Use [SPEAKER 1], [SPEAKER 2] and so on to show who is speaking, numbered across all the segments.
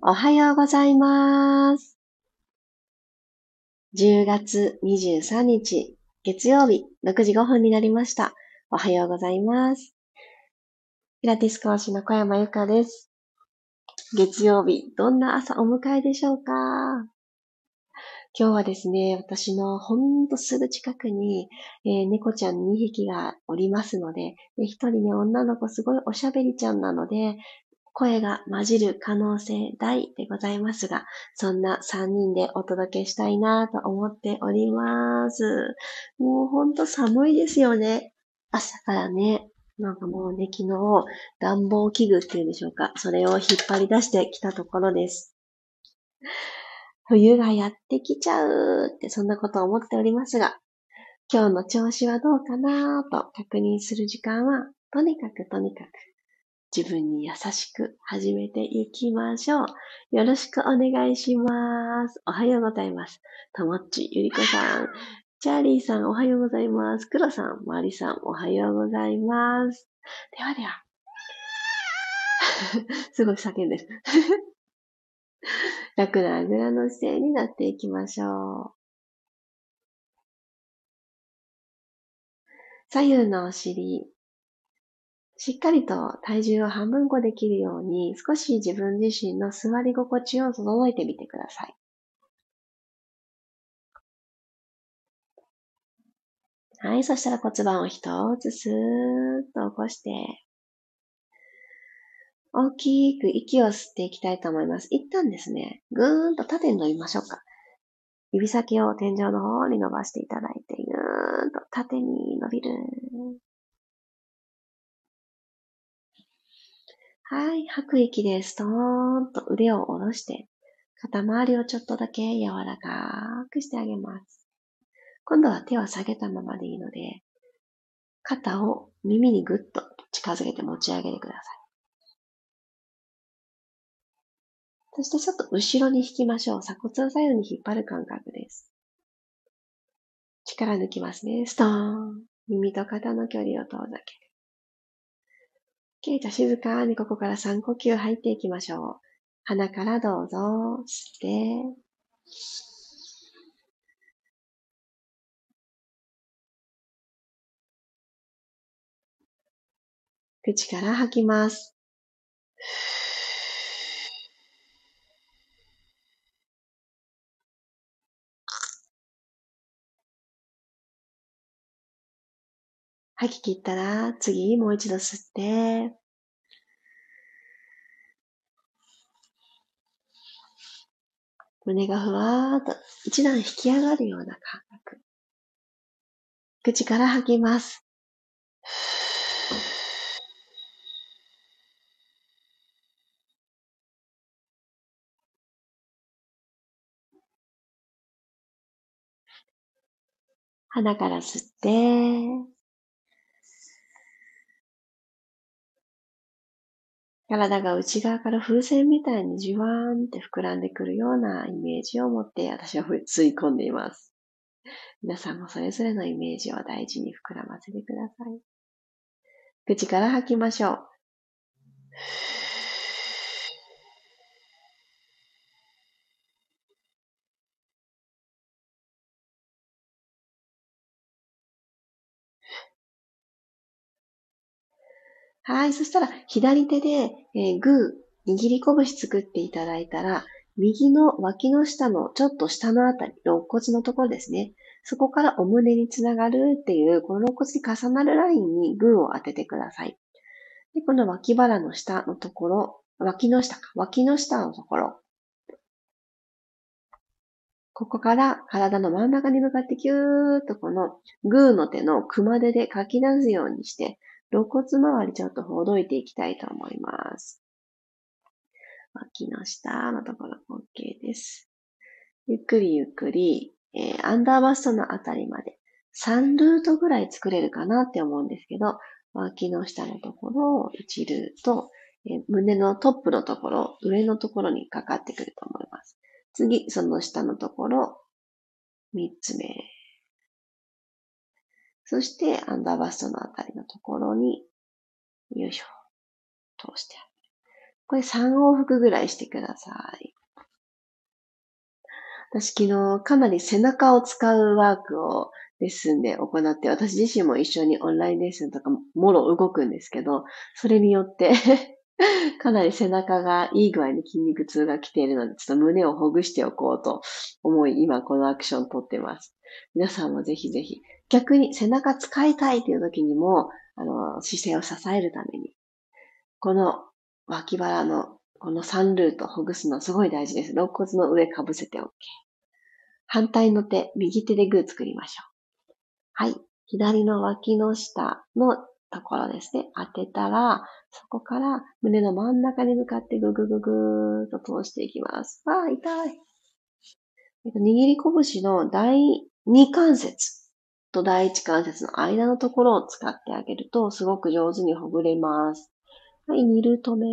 [SPEAKER 1] おはようございます。10月23日、月曜日、6時5分になりました。おはようございます。ピラティス講師の小山由かです。月曜日、どんな朝お迎えでしょうか？今日はですね、私のほんとすぐ近くに、えー、猫ちゃん2匹がおりますので、で1人ね、女の子すごいおしゃべりちゃんなので、声が混じる可能性大でございますが、そんな3人でお届けしたいなと思っております。もうほんと寒いですよね。朝からね、なんかもうね、昨日暖房器具っていうんでしょうか。それを引っ張り出してきたところです。冬がやってきちゃうってそんなことを思っておりますが、今日の調子はどうかなと確認する時間は、とにかくとにかく自分に優しく始めていきましょう。よろしくお願いします。おはようございます。ともっち、ゆりこさん、チャーリーさん、おはようございます。クロさん、マリさん、おはようございます。ではでは。すごい叫んでる。楽なあぐらの姿勢になっていきましょう。左右のお尻、しっかりと体重を半分こできるように少し自分自身の座り心地を整えてみてください。はい。そしたら骨盤を一つスーッと起こして、大きく息を吸っていきたいと思います。一旦ですね、ぐーんと縦に伸びましょうか。指先を天井の方に伸ばしていただいて、ぐーんと縦に伸びる。はい。吐く息でストーンと腕を下ろして、肩周りをちょっとだけ柔らかくしてあげます。今度は手を下げたままでいいので、肩を耳にぐっと近づけて持ち上げてください。そしてちょっと後ろに引きましょう。鎖骨を左右に引っ張る感覚です。力抜きますね。ストーン。耳と肩の距離を遠ざけけいと。静かにここから3呼吸入っていきましょう。鼻からどうぞ。吸って。口から吐きます。吐き切ったら、次もう一度吸って、胸がふわーっと一段引き上がるような感覚。口から吐きます。鼻から吸って、体が内側から風船みたいにじわーんって膨らんでくるようなイメージを持って私は吸い込んでいます。皆さんもそれぞれのイメージを大事に膨らませてください。口から吐きましょう。はい。そしたら、左手で、えー、グー、握り拳作っていただいたら、右の脇の下のちょっと下のあたり、肋骨のところですね。そこからお胸につながるっていう、この肋骨に重なるラインにグーを当ててください。で、この脇腹の下のところ、脇の下か、脇の下のところ。ここから体の真ん中に向かってキューッとこのグーの手の熊手でかき出すようにして、肋骨周りちょっとほどいていきたいと思います。脇の下のところ OK です。ゆっくりゆっくり、えー、アンダーバストのあたりまで3ルートぐらい作れるかなって思うんですけど、脇の下のところを1ルート、えー、胸のトップのところ、上のところにかかってくると思います。次、その下のところ、3つ目。そして、アンダーバストのあたりのところに、よいしょ、通してあげる。これ3往復ぐらいしてください。私昨日かなり背中を使うワークをレッスンで行って、私自身も一緒にオンラインレッスンとかもろ動くんですけど、それによって かなり背中がいい具合に筋肉痛が来ているので、ちょっと胸をほぐしておこうと思い、今このアクションをとってます。皆さんもぜひぜひ、逆に背中使いたいという時にも、あの、姿勢を支えるために、この脇腹のこの3ルートほぐすのすごい大事です。肋骨の上かぶせて OK。反対の手、右手でグー作りましょう。はい。左の脇の下のところですね。当てたら、そこから胸の真ん中に向かってぐぐぐぐーっと通していきます。ああ、痛い。握り拳の第2関節と第1関節の間のところを使ってあげると、すごく上手にほぐれます。はい、2ルート目。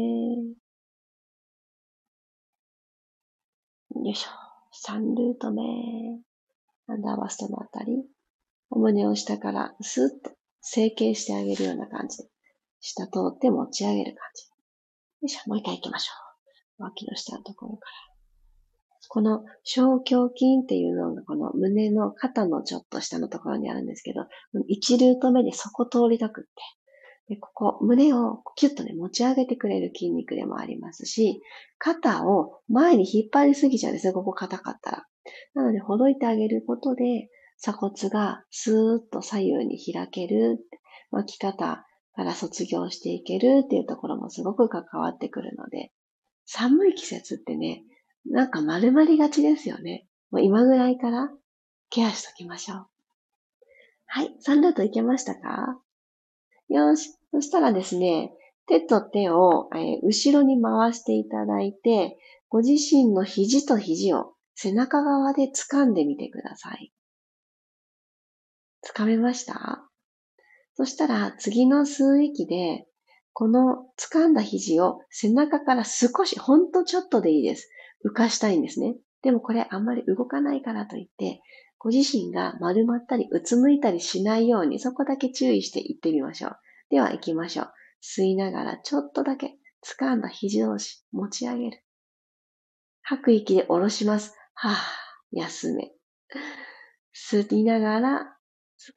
[SPEAKER 1] よいしょ。3ルート目。アンダーバストのあたり。お胸を下からスーッと成形してあげるような感じで。下通って持ち上げる感じ。よいしょ。もう一回行きましょう。脇の下のところから。この小胸筋っていうのがこの胸の肩のちょっと下のところにあるんですけど、1ルート目でそこ通りたくって、で、ここ、胸をキュッとね、持ち上げてくれる筋肉でもありますし、肩を前に引っ張りすぎちゃうんですね、ここ硬かったら。なので、ほどいてあげることで、鎖骨がスーッと左右に開ける、巻き方から卒業していけるっていうところもすごく関わってくるので、寒い季節ってね、なんか丸まりがちですよね。もう今ぐらいからケアしときましょう。はい、3ルートいけましたか？よし。そしたらですね、手と手を、えー、後ろに回していただいて、ご自身の肘と肘を背中側で掴んでみてください。掴めました？そしたら次の吸う息で、この掴んだ肘を背中から少し、ほんとちょっとでいいです。浮かしたいんですね。でもこれあんまり動かないからといって、ご自身が丸まったりうつむいたりしないようにそこだけ注意していってみましょう。では行きましょう。吸いながらちょっとだけ掴んだ肘同士持ち上げる。吐く息で下ろします。はぁ、休め。吸いながら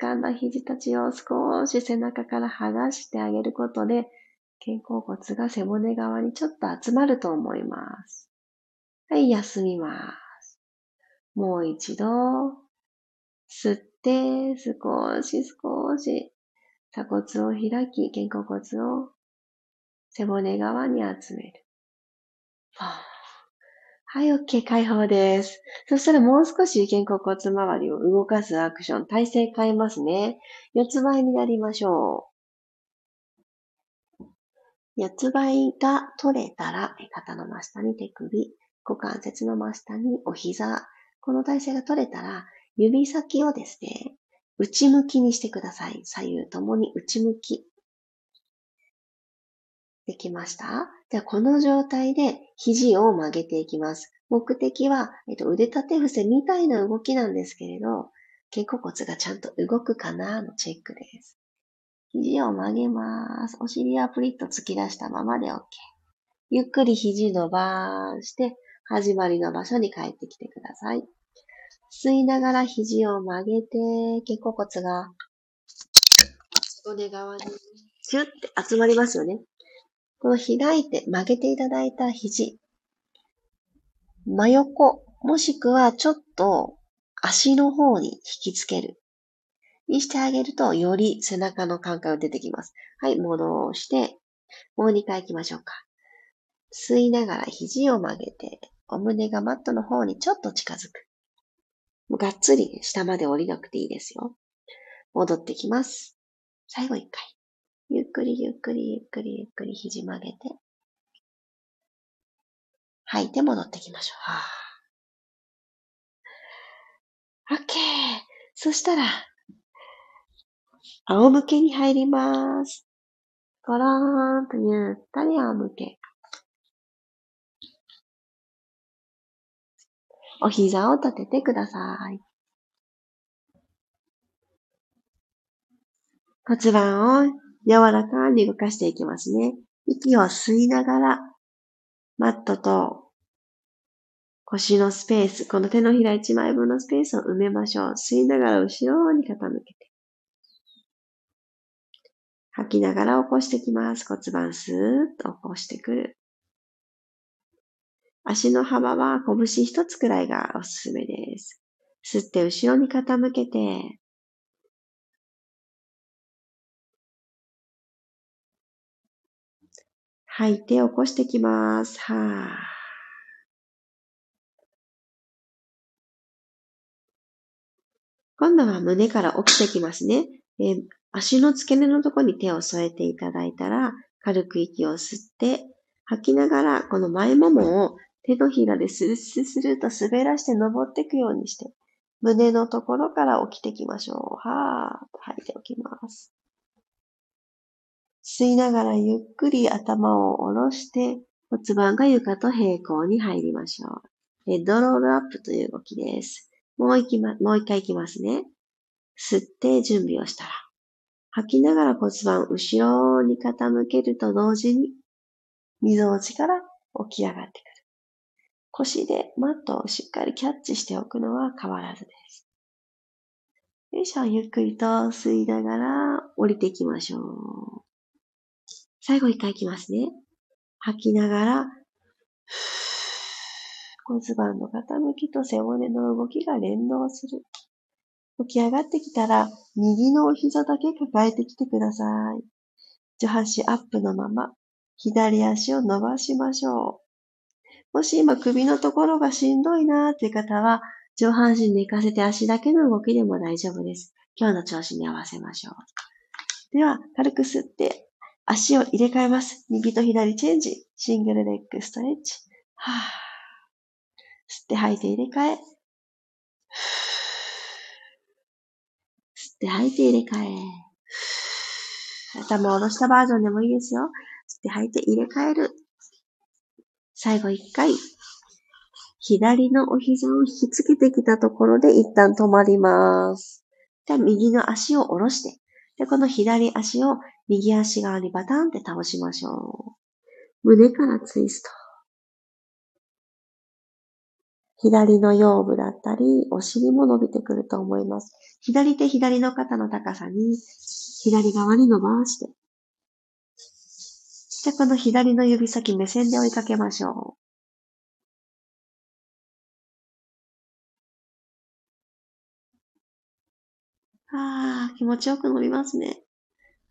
[SPEAKER 1] 掴んだ肘たちを少し背中から剥がしてあげることで肩甲骨が背骨側にちょっと集まると思います。はい、休みます。もう一度、吸って、少し少し鎖骨を開き、肩甲骨を背骨側に集める。はい、OK、解放です。そしたらもう少し肩甲骨周りを動かすアクション、体勢変えますね。四つ倍になりましょう。四つ倍が取れたら、肩の真下に手首、股関節の真下にお膝。この体勢が取れたら、指先をですね、内向きにしてください。左右ともに内向き。できましたじゃあ、この状態で肘を曲げていきます。目的は、えっと、腕立て伏せみたいな動きなんですけれど、肩甲骨がちゃんと動くかなのチェックです。肘を曲げます。お尻はプリッと突き出したままで OK。ゆっくり肘伸ばして、始まりの場所に帰ってきてください。吸いながら肘を曲げて、肩甲骨が、背骨側にキュッて集まりますよね。この開いて曲げていただいた肘、真横、もしくはちょっと足の方に引きつける。にしてあげると、より背中の感覚が出てきます。はい、戻して、もう2回行きましょうか。吸いながら肘を曲げて、お胸がマットの方にちょっと近づく。がっつり下まで降りなくていいですよ。戻ってきます。最後一回。ゆっくりゆっくりゆっくりゆっくり肘曲げて。吐いて戻ってきましょう。はぁ。OK。そしたら、仰向けに入ります。ゴローンとゆったり仰向け。お膝を立ててください。骨盤を柔らかに動かしていきますね。息を吸いながらマットと腰のスペース、この手のひら1枚分のスペースを埋めましょう。吸いながら後ろに傾けて。吐きながら起こしてきます。骨盤スーッと起こしてくる。足の幅は拳一つくらいがおすすめです。吸って後ろに傾けて、吐いて起こしてきます。はぁ。今度は胸から起きてきますね。え、足の付け根のところに手を添えていただいたら、軽く息を吸って、吐きながら、この前ももを手のひらでスルスルスルと滑らして登っていくようにして、胸のところから起きていきましょう。はーっと吐いておきます。吸いながらゆっくり頭を下ろして、骨盤が床と平行に入りましょう。ヘッドロールアップという動きです。もう一ま、もう一回いきますね。吸って準備をしたら、吐きながら骨盤後ろに傾けると同時に、溝落ちから起き上がってくる。腰でマットをしっかりキャッチしておくのは変わらずです。よいしょ、ゆっくりと吸いながら降りていきましょう。最後一回いきますね。吐きながら、骨盤の傾きと背骨の動きが連動する。起き上がってきたら、右のお膝だけ抱えてきてください。上半身アップのまま、左足を伸ばしましょう。もし今首のところがしんどいなーって方は、上半身寝かせて足だけの動きでも大丈夫です。今日の調子に合わせましょう。では、軽く吸って、足を入れ替えます。右と左チェンジ。シングルレッグストレッチ。はぁ。吸って吐いて入れ替え。吸って吐いて入れ替え。頭を下ろしたバージョンでもいいですよ。吸って吐いて入れ替える。最後一回。左のお膝を引きつけてきたところで一旦止まります。で右の足を下ろして、で、この左足を右足側にバタンって倒しましょう。胸からツイスト。左の腰部だったり、お尻も伸びてくると思います。左手左の肩の高さに、左側に伸ばして。で、この左の指先目線で追いかけましょう。ああ、気持ちよく伸びますね。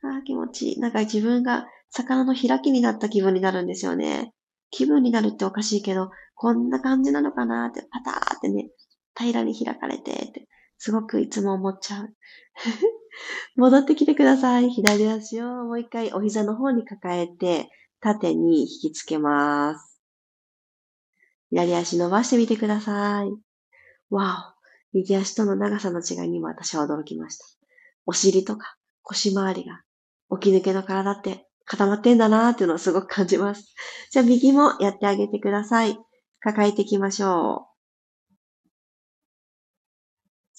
[SPEAKER 1] ああ、気持ちいい。なんか自分が魚の開きになった気分になるんですよね。気分になるっておかしいけど、こんな感じなのかなって、パターってね、平らに開かれてって、すごくいつも思っちゃう。戻ってきてください。左足をもう一回お膝の方に抱えて、縦に引きつけます。左足伸ばしてみてください。わお。右足との長さの違いにも私は驚きました。お尻とか腰回りが起き抜けの体って固まってんだなーっていうのをすごく感じます。じゃあ右もやってあげてください。抱えていきましょう。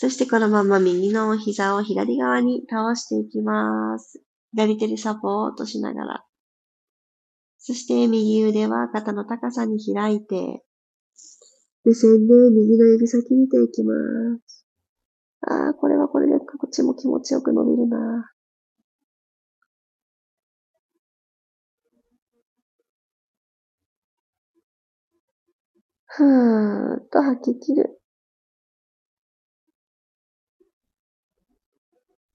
[SPEAKER 1] そしてこのまま右の膝を左側に倒していきます。左手でサポートしながら。そして右腕は肩の高さに開いて、目線で右の指先見ていきます。ああ、これはこれでこっちも気持ちよく伸びるな。ふーっと吐き切る。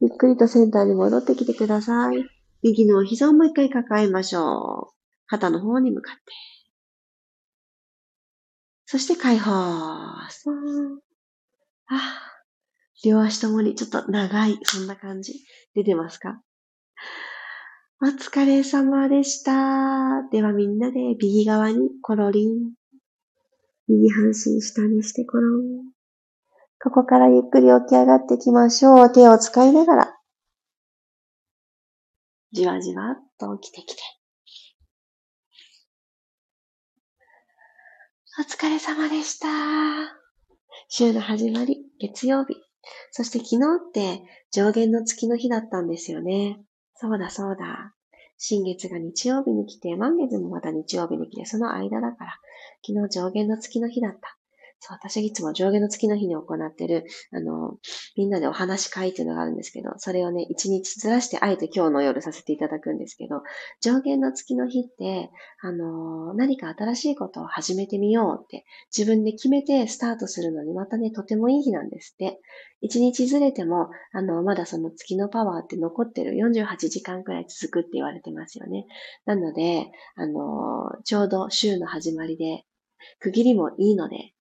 [SPEAKER 1] ゆっくりとセンターに戻ってきてください。右のお膝をもう一回抱えましょう。肩の方に向かって。そして解放。あ両足ともにちょっと長い、そんな感じ。出てますか？お疲れ様でした。ではみんなで右側にコロリン。右半身下にしてコロン。ここからゆっくり起き上がっていきましょう。手を使いながら。じわじわっと起きてきて。お疲れ様でした。週の始まり、月曜日。そして昨日って上限の月の日だったんですよね。そうだそうだ。新月が日曜日に来て、満月もまた日曜日に来て、その間だから、昨日上限の月の日だった。そう、私はいつも上下の月の日に行ってる、あの、みんなでお話会っていうのがあるんですけど、それをね、一日ずらしてあえて今日の夜させていただくんですけど、上限の月の日って、あの、何か新しいことを始めてみようって自分で決めてスタートするのにまたね、とてもいい日なんですって。一日ずれても、あの、まだその月のパワーって残ってる48時間くらい続くって言われてますよね。なので、あの、ちょうど週の始まりで、区切りもいいので、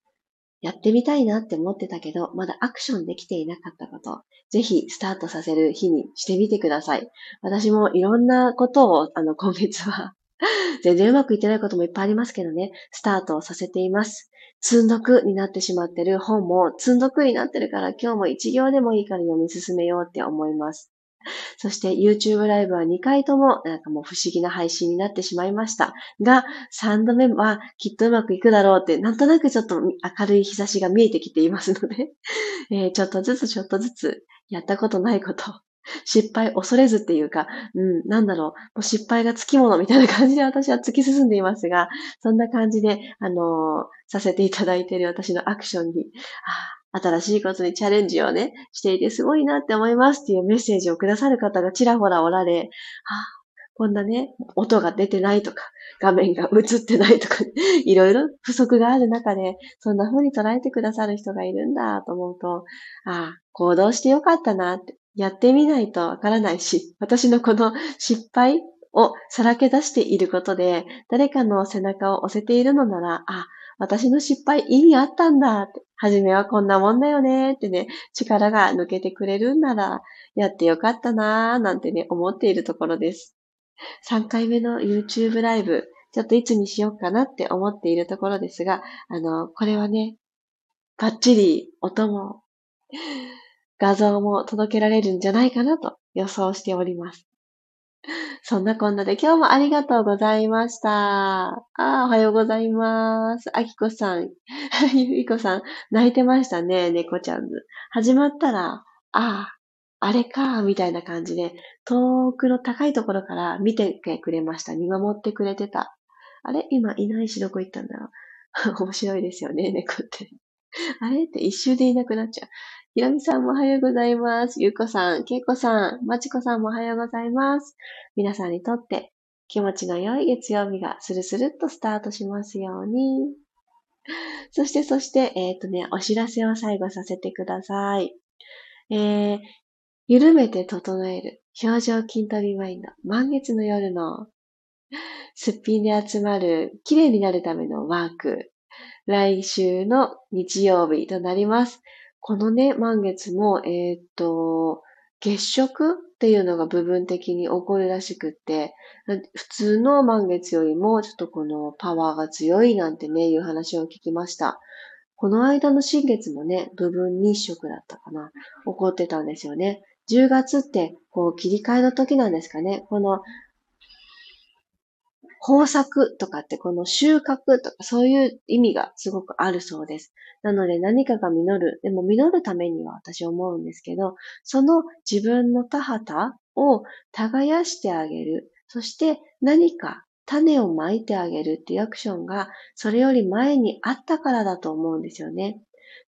[SPEAKER 1] やってみたいなって思ってたけど、まだアクションできていなかったこと、ぜひスタートさせる日にしてみてください。私もいろんなことを、あの、今月は 全然うまくいってないこともいっぱいありますけどね、スタートをさせています。積んどくになってしまってる本も積んどくになってるから今日も一行でもいいから読み進めようって思います。そして YouTube ライブは2回ともなんかもう不思議な配信になってしまいました。が、3度目はきっとうまくいくだろうって、なんとなくちょっと明るい日差しが見えてきていますので、え、ちょっとずつちょっとずつやったことないこと失敗恐れずっていうか、うん、なんだろう、もう失敗がつきものみたいな感じで私は突き進んでいますが、そんな感じで、あのー、させていただいている私のアクションに、あ新しいことにチャレンジをね、していてすごいなって思いますっていうメッセージをくださる方がちらほらおられ、あこんなね、音が出てないとか、画面が映ってないとか、いろいろ不足がある中で、そんな風に捉えてくださる人がいるんだと思うと、ああ、行動してよかったなって、やってみないとわからないし、私のこの失敗をさらけ出していることで、誰かの背中を押せているのなら、あ、私の失敗意味あったんだって、初めはこんなもんだよねってね、力が抜けてくれるんなら、やってよかったなーなんてね、思っているところです。3回目の YouTube ライブ、ちょっといつにしようかなって思っているところですが、あの、これはね、バッチリ音も画像も届けられるんじゃないかなと予想しております。そんなこんなで今日もありがとうございました。ああ、おはようございます。あきこさん、ゆいこさん、泣いてましたね、猫ちゃんず。始まったら、ああ、あれか、みたいな感じで、遠くの高いところから見てくれました。見守ってくれてた。あれ？今いないしどこ行ったんだろう。面白いですよね、猫って。あれ？って一周でいなくなっちゃう。ひろみさんもおはようございます。ゆうこさん、けいこさん、まちこさんもおはようございます。皆さんにとって気持ちの良い月曜日がスルスルっとスタートしますように。そして、そして、えっ、ー、とね、お知らせを最後させてください。えー、緩めて整える表情筋トレマインド満月の夜のすっぴんで集まる綺麗になるためのワーク。来週の日曜日となります。このね、満月も、えー、っと、月食っていうのが部分的に起こるらしくって、普通の満月よりもちょっとこのパワーが強いなんてね、いう話を聞きました。この間の新月もね、部分日食だったかな、起こってたんですよね。10月って、こう、切り替えの時なんですかね。この豊作とかってこの収穫とかそういう意味がすごくあるそうです。なので何かが実る。でも実るためには私思うんですけど、その自分の田畑を耕してあげる。そして何か種をまいてあげるっていうアクションがそれより前にあったからだと思うんですよね。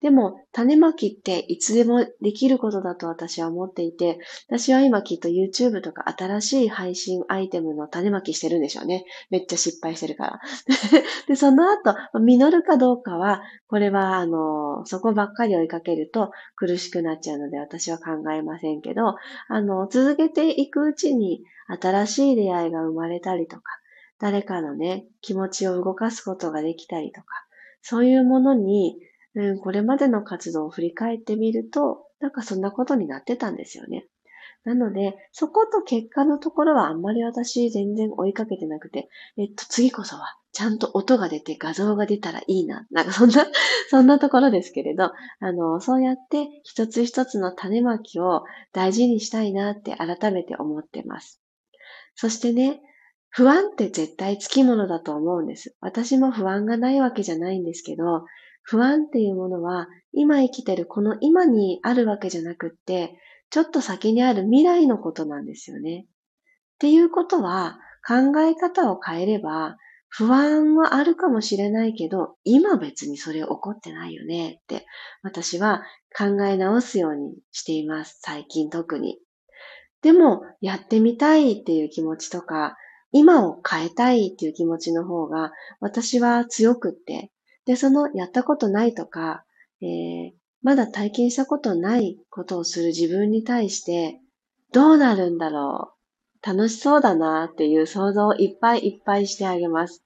[SPEAKER 1] でも、種まきっていつでもできることだと私は思っていて、私は今きっと YouTube とか新しい配信アイテムの種まきしてるんでしょうね。めっちゃ失敗してるから。で、その後、実るかどうかは、これは、あの、そこばっかり追いかけると苦しくなっちゃうので私は考えませんけど、あの、続けていくうちに新しい出会いが生まれたりとか、誰かのね、気持ちを動かすことができたりとか、そういうものにうん、これまでの活動を振り返ってみると、なんかそんなことになってたんですよね。なので、そこと結果のところはあんまり私全然追いかけてなくて、えっと、次こそは、ちゃんと音が出て画像が出たらいいな。なんかそんな、そんなところですけれど、あの、そうやって一つ一つの種まきを大事にしたいなって改めて思ってます。そしてね、不安って絶対つきものだと思うんです。私も不安がないわけじゃないんですけど、不安っていうものは今生きてるこの今にあるわけじゃなくって、ちょっと先にある未来のことなんですよね。っていうことは、考え方を変えれば、不安はあるかもしれないけど、今別にそれ起こってないよねって、私は考え直すようにしています。最近特に。でも、やってみたいっていう気持ちとか、今を変えたいっていう気持ちの方が、私は強くって、で、そのやったことないとか、えー、まだ体験したことないことをする自分に対して、どうなるんだろう？楽しそうだなっていう想像をいっぱいいっぱいしてあげます。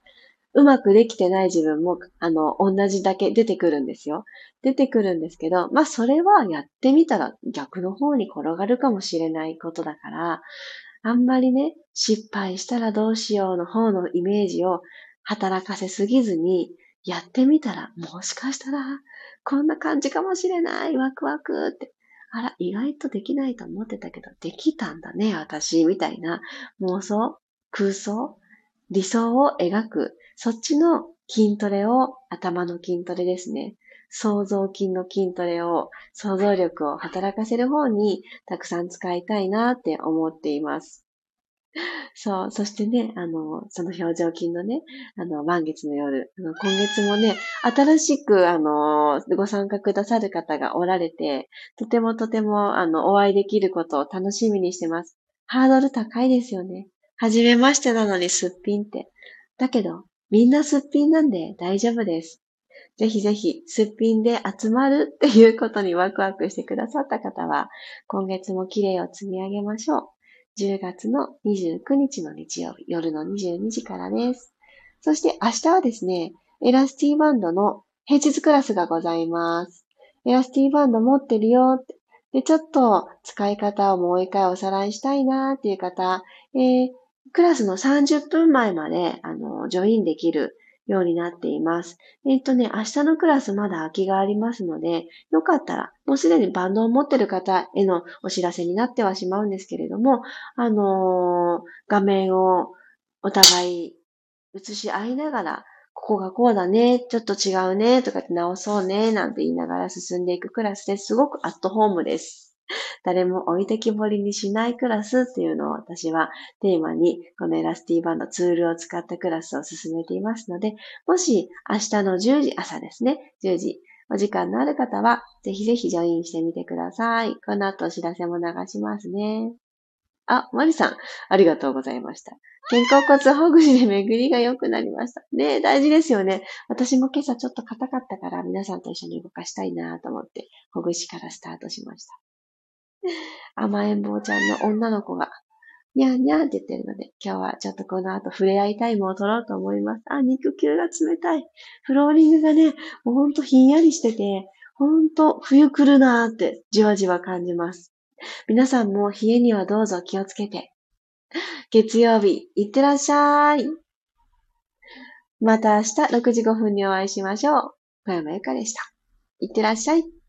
[SPEAKER 1] うまくできてない自分も、あの、同じだけ出てくるんですよ。出てくるんですけど、まあ、それはやってみたら逆の方に転がるかもしれないことだから、あんまりね、失敗したらどうしようの方のイメージを働かせすぎずに、やってみたら、もしかしたら、こんな感じかもしれない、ワクワクって。あら、意外とできないと思ってたけど、できたんだね、私、みたいな妄想、空想、理想を描く、そっちの筋トレを、頭の筋トレですね。想像筋の筋トレを、想像力を働かせる方にたくさん使いたいなって思っています。そう。そしてね、あの、その表情筋のね、あの、満月の夜、あの今月もね、新しく、あの、ご参加くださる方がおられて、とてもとても、あの、お会いできることを楽しみにしてます。ハードル高いですよね。はじめましてなのにすっぴんって。だけど、みんなすっぴんなんで大丈夫です。ぜひぜひ、すっぴんで集まるっていうことにワクワクしてくださった方は、今月も綺麗を積み上げましょう。10月の29日の日曜日、夜の22時からです。そして明日はですね、エラスティーバンドの平日クラスがございます。エラスティーバンド持ってるよって。で、ちょっと使い方をもう一回おさらいしたいなっていう方、えー、クラスの30分前まで、あの、 join できるようになっています。えっ、とね、明日のクラスまだ空きがありますので、よかったら、もうすでにバンドを持ってる方へのお知らせになってはしまうんですけれども、あのー、画面をお互い映し合いながら、ここがこうだね、ちょっと違うね、とかって直そうね、なんて言いながら進んでいくクラスですごくアットホームです。誰も置いてきぼりにしないクラスっていうのを私はテーマにこのエラスティバンドツールを使ったクラスを進めていますので、もし明日の10時、朝ですね、10時、お時間のある方はぜひぜひジョインしてみてください。この後お知らせも流しますね。あ、マリさん、ありがとうございました。肩甲骨ほぐしで巡りが良くなりました。ね大事ですよね。私も今朝ちょっと硬かったから皆さんと一緒に動かしたいなと思って、ほぐしからスタートしました。甘えん坊ちゃんの女の子が、にゃんにゃんって言ってるので、今日はちょっとこの後触れ合いタイムを取ろうと思います。あ、肉球が冷たい。フローリングがね、もうほんとひんやりしてて、ほんと冬来るなーってじわじわ感じます。皆さんも冷えにはどうぞ気をつけて。月曜日、いってらっしゃい。また明日6時5分にお会いしましょう。小山由かでした。いってらっしゃい。